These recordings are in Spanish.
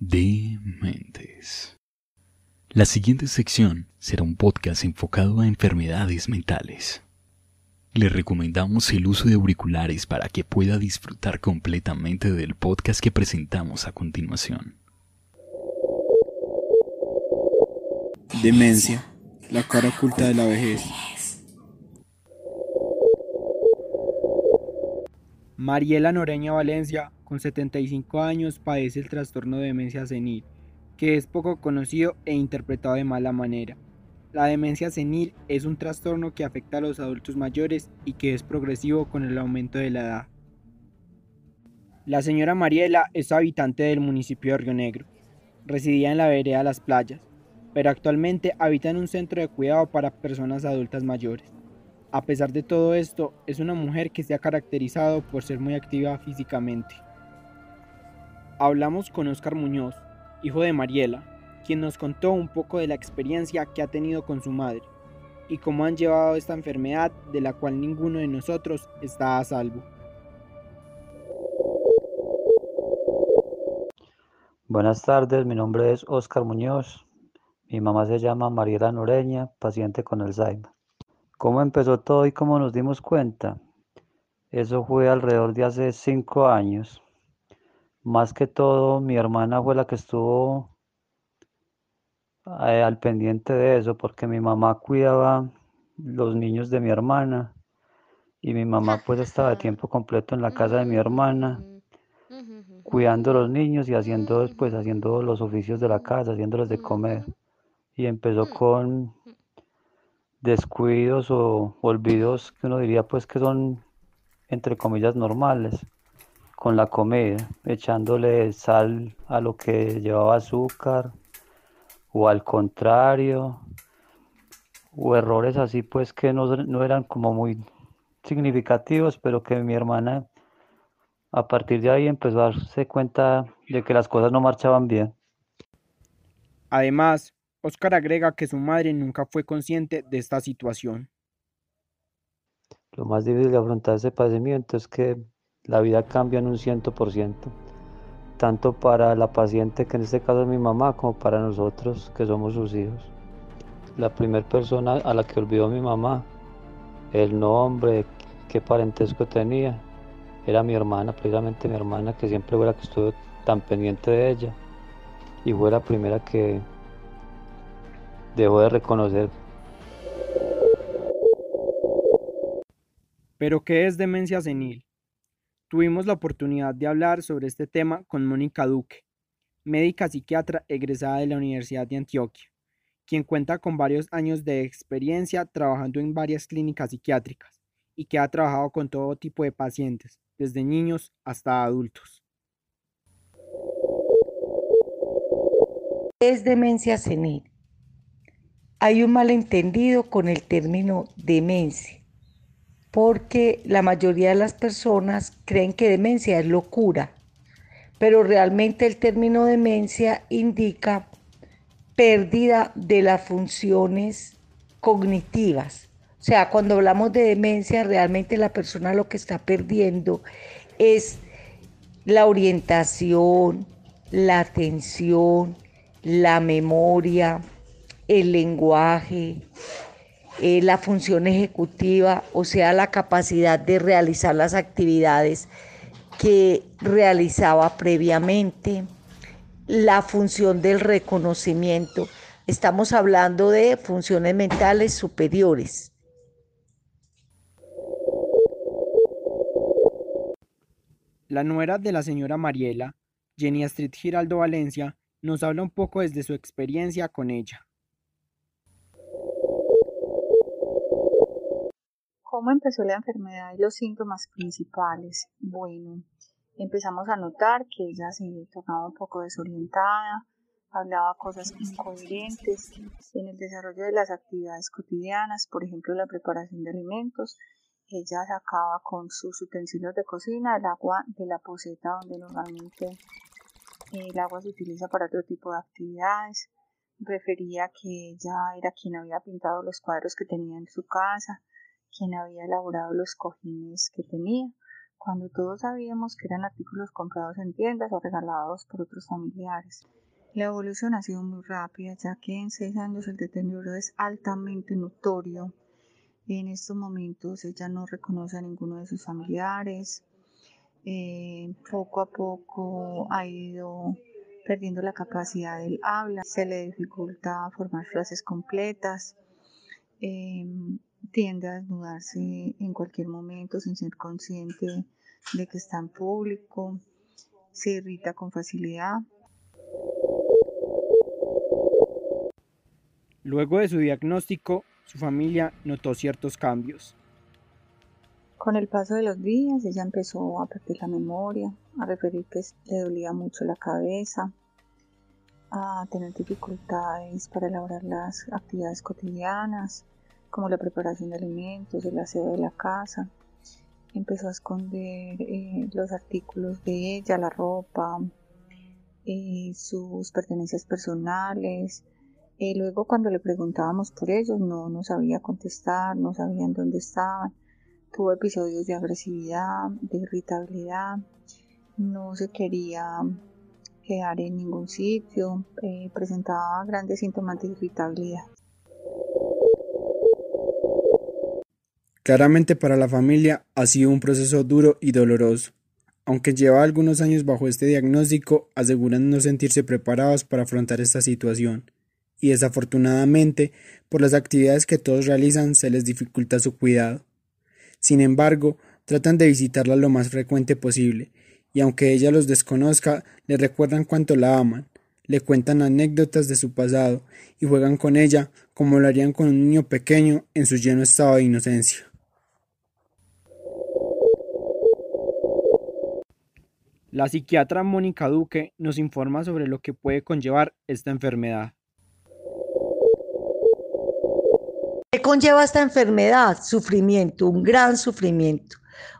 Dementes. La siguiente sección será un podcast enfocado a enfermedades mentales. Le recomendamos el uso de auriculares para que pueda disfrutar completamente del podcast que presentamos a continuación. Demencia, la cara oculta de la vejez. Mariela Noreña Valencia, con 75 años, padece el trastorno de demencia senil, que es poco conocido e interpretado de mala manera. La demencia senil es un trastorno que afecta a los adultos mayores y que es progresivo con el aumento de la edad. La señora Mariela es habitante del municipio de Río Negro. Residía en la vereda Las Playas, pero actualmente habita en un centro de cuidado para personas adultas mayores. A pesar de todo esto, es una mujer que se ha caracterizado por ser muy activa físicamente. Hablamos con Oscar Muñoz, hijo de Mariela, quien nos contó un poco de la experiencia que ha tenido con su madre y cómo han llevado esta enfermedad de la cual ninguno de nosotros está a salvo. Buenas tardes, mi nombre es Oscar Muñoz. Mi mamá se llama Mariela Noreña, paciente con Alzheimer. ¿Cómo empezó todo y cómo nos dimos cuenta? Eso fue alrededor de hace cinco años. Más que todo, mi hermana fue la que estuvo eh, al pendiente de eso, porque mi mamá cuidaba los niños de mi hermana y mi mamá pues estaba de tiempo completo en la casa de mi hermana cuidando a los niños y haciendo pues haciendo los oficios de la casa, haciéndoles de comer. Y empezó con descuidos o olvidos que uno diría pues que son entre comillas normales con la comida, echándole sal a lo que llevaba azúcar o al contrario, o errores así pues que no, no eran como muy significativos, pero que mi hermana a partir de ahí empezó a darse cuenta de que las cosas no marchaban bien. Además, Oscar agrega que su madre nunca fue consciente de esta situación. Lo más difícil de afrontar ese padecimiento es que la vida cambia en un ciento por ciento, tanto para la paciente, que en este caso es mi mamá, como para nosotros, que somos sus hijos. La primera persona a la que olvidó mi mamá, el nombre, qué parentesco tenía, era mi hermana, precisamente mi hermana, que siempre fue la que estuvo tan pendiente de ella, y fue la primera que dejó de reconocer. ¿Pero qué es demencia senil? Tuvimos la oportunidad de hablar sobre este tema con Mónica Duque, médica psiquiatra egresada de la Universidad de Antioquia, quien cuenta con varios años de experiencia trabajando en varias clínicas psiquiátricas y que ha trabajado con todo tipo de pacientes, desde niños hasta adultos. Es demencia senil. Hay un malentendido con el término demencia porque la mayoría de las personas creen que demencia es locura, pero realmente el término demencia indica pérdida de las funciones cognitivas. O sea, cuando hablamos de demencia, realmente la persona lo que está perdiendo es la orientación, la atención, la memoria, el lenguaje, eh, la función ejecutiva, o sea, la capacidad de realizar las actividades que realizaba previamente, la función del reconocimiento. Estamos hablando de funciones mentales superiores. La nuera de la señora Mariela, Jenny Astrid Giraldo Valencia, nos habla un poco desde su experiencia con ella. ¿Cómo empezó la enfermedad y los síntomas principales? Bueno, empezamos a notar que ella se tornaba un poco desorientada, hablaba cosas incoherentes en el desarrollo de las actividades cotidianas, por ejemplo la preparación de alimentos. Ella sacaba con sus utensilios de cocina el agua de la poseta donde normalmente el agua se utiliza para otro tipo de actividades. Refería que ella era quien había pintado los cuadros que tenía en su casa, quien había elaborado los cojines que tenía, cuando todos sabíamos que eran artículos comprados en tiendas o regalados por otros familiares. La evolución ha sido muy rápida, ya que en seis años el deterioro es altamente notorio. En estos momentos ella no reconoce a ninguno de sus familiares. Eh, poco a poco ha ido perdiendo la capacidad del habla, se le dificulta formar frases completas, em, tiende a desnudarse en cualquier momento sin ser consciente de que está en público, se irrita con facilidad. Luego de su diagnóstico, su familia notó ciertos cambios. Con el paso de los días, ella empezó a perder la memoria, a referir que le dolía mucho la cabeza, a tener dificultades para elaborar las actividades cotidianas, como la preparación de alimentos, el aseo de la casa. Empezó a esconder eh, los artículos de ella, la ropa, eh, sus pertenencias personales, y luego cuando le preguntábamos por ellos no nos sabía contestar, no sabían dónde estaban. Tuvo episodios de agresividad, de irritabilidad, no se quería quedar en ningún sitio, eh, presentaba grandes síntomas de irritabilidad. Claramente para la familia ha sido un proceso duro y doloroso. Aunque lleva algunos años bajo este diagnóstico, aseguran no sentirse preparados para afrontar esta situación y desafortunadamente por las actividades que todos realizan se les dificulta su cuidado. Sin embargo, tratan de visitarla lo más frecuente posible, y aunque ella los desconozca, le recuerdan cuánto la aman, le cuentan anécdotas de su pasado y juegan con ella como lo harían con un niño pequeño en su lleno estado de inocencia. La psiquiatra Mónica Duque nos informa sobre lo que puede conllevar esta enfermedad. ¿Qué conlleva esta enfermedad? Sufrimiento, un gran sufrimiento.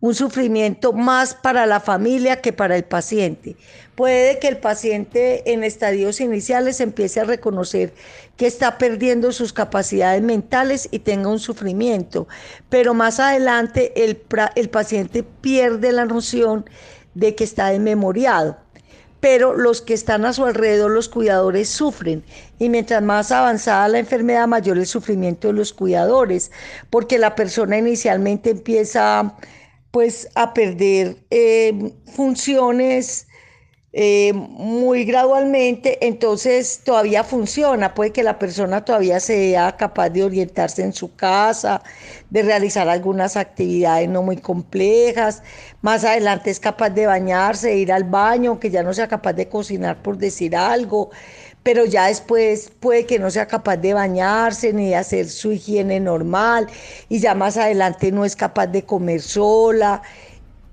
Un sufrimiento más para la familia que para el paciente. Puede que el paciente en estadios iniciales empiece a reconocer que está perdiendo sus capacidades mentales y tenga un sufrimiento, pero más adelante el, el paciente pierde la noción de que está desmemoriado pero los que están a su alrededor, los cuidadores, sufren. Y mientras más avanzada la enfermedad, mayor el sufrimiento de los cuidadores, porque la persona inicialmente empieza pues a perder eh, funciones eh, muy gradualmente, entonces todavía funciona, puede que la persona todavía sea capaz de orientarse en su casa, de realizar algunas actividades no muy complejas, más adelante es capaz de bañarse, ir al baño, que ya no sea capaz de cocinar por decir algo, pero ya después puede que no sea capaz de bañarse ni de hacer su higiene normal. Y ya más adelante no es capaz de comer sola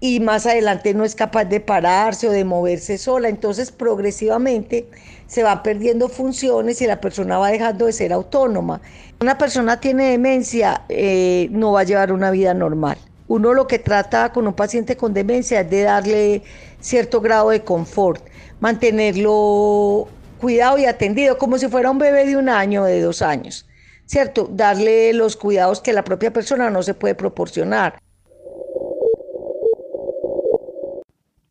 y más adelante no es capaz de pararse o de moverse sola. Entonces progresivamente se van perdiendo funciones y la persona va dejando de ser autónoma. Una persona tiene demencia, eh, no va a llevar una vida normal. Uno lo que trata con un paciente con demencia es de darle cierto grado de confort, mantenerlo cuidado y atendido como si fuera un bebé de un año o de dos años, ¿cierto? Darle los cuidados que la propia persona no se puede proporcionar.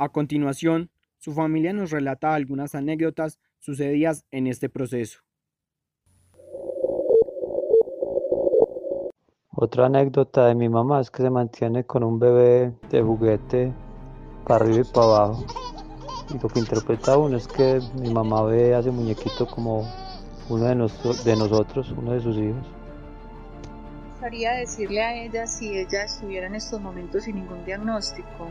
A continuación, su familia nos relata algunas anécdotas sucedidas en este proceso. Otra anécdota de mi mamá es que se mantiene con un bebé de juguete para arriba y para abajo. Y lo que interpreta uno es que mi mamá ve a ese muñequito como uno de, de nosotros, uno de sus hijos. Me gustaría decirle a ella si ella estuviera en estos momentos sin ningún diagnóstico,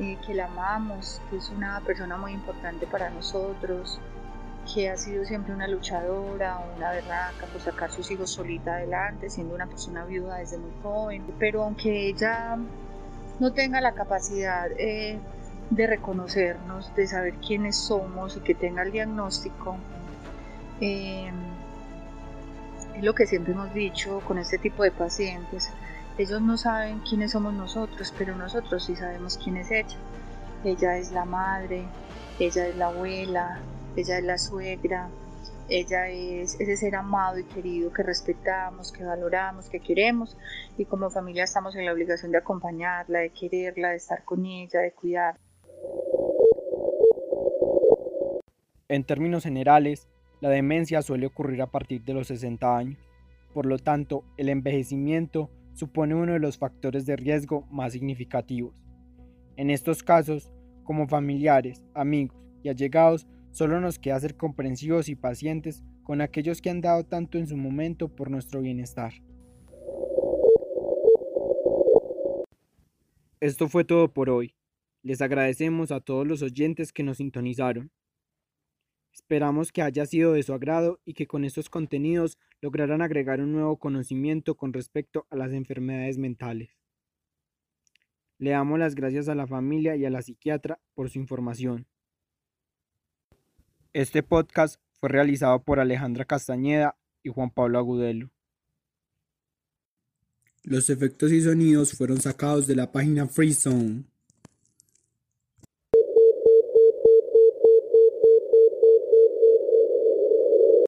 eh, que la amamos, que es una persona muy importante para nosotros, que ha sido siempre una luchadora, una berraca por sacar sus hijos solita adelante, siendo una persona viuda desde muy joven. Pero aunque ella no tenga la capacidad eh, de reconocernos, de saber quiénes somos y que tenga el diagnóstico, eh, es lo que siempre hemos dicho con este tipo de pacientes, ellos no saben quiénes somos nosotros, pero nosotros sí sabemos quién es ella. Ella es la madre, ella es la abuela, ella es la suegra, ella es ese ser amado y querido que respetamos, que valoramos, que queremos y como familia estamos en la obligación de acompañarla, de quererla, de estar con ella, de cuidar. En términos generales, la demencia suele ocurrir a partir de los 60 años. Por lo tanto, el envejecimiento supone uno de los factores de riesgo más significativos. En estos casos, como familiares, amigos y allegados, Solo nos queda ser comprensivos y pacientes con aquellos que han dado tanto en su momento por nuestro bienestar. Esto fue todo por hoy. Les agradecemos a todos los oyentes que nos sintonizaron. Esperamos que haya sido de su agrado y que con estos contenidos lograran agregar un nuevo conocimiento con respecto a las enfermedades mentales. Le damos las gracias a la familia y a la psiquiatra por su información. Este podcast fue realizado por Alejandra Castañeda y Juan Pablo Agudelo. Los efectos y sonidos fueron sacados de la página FreeZone.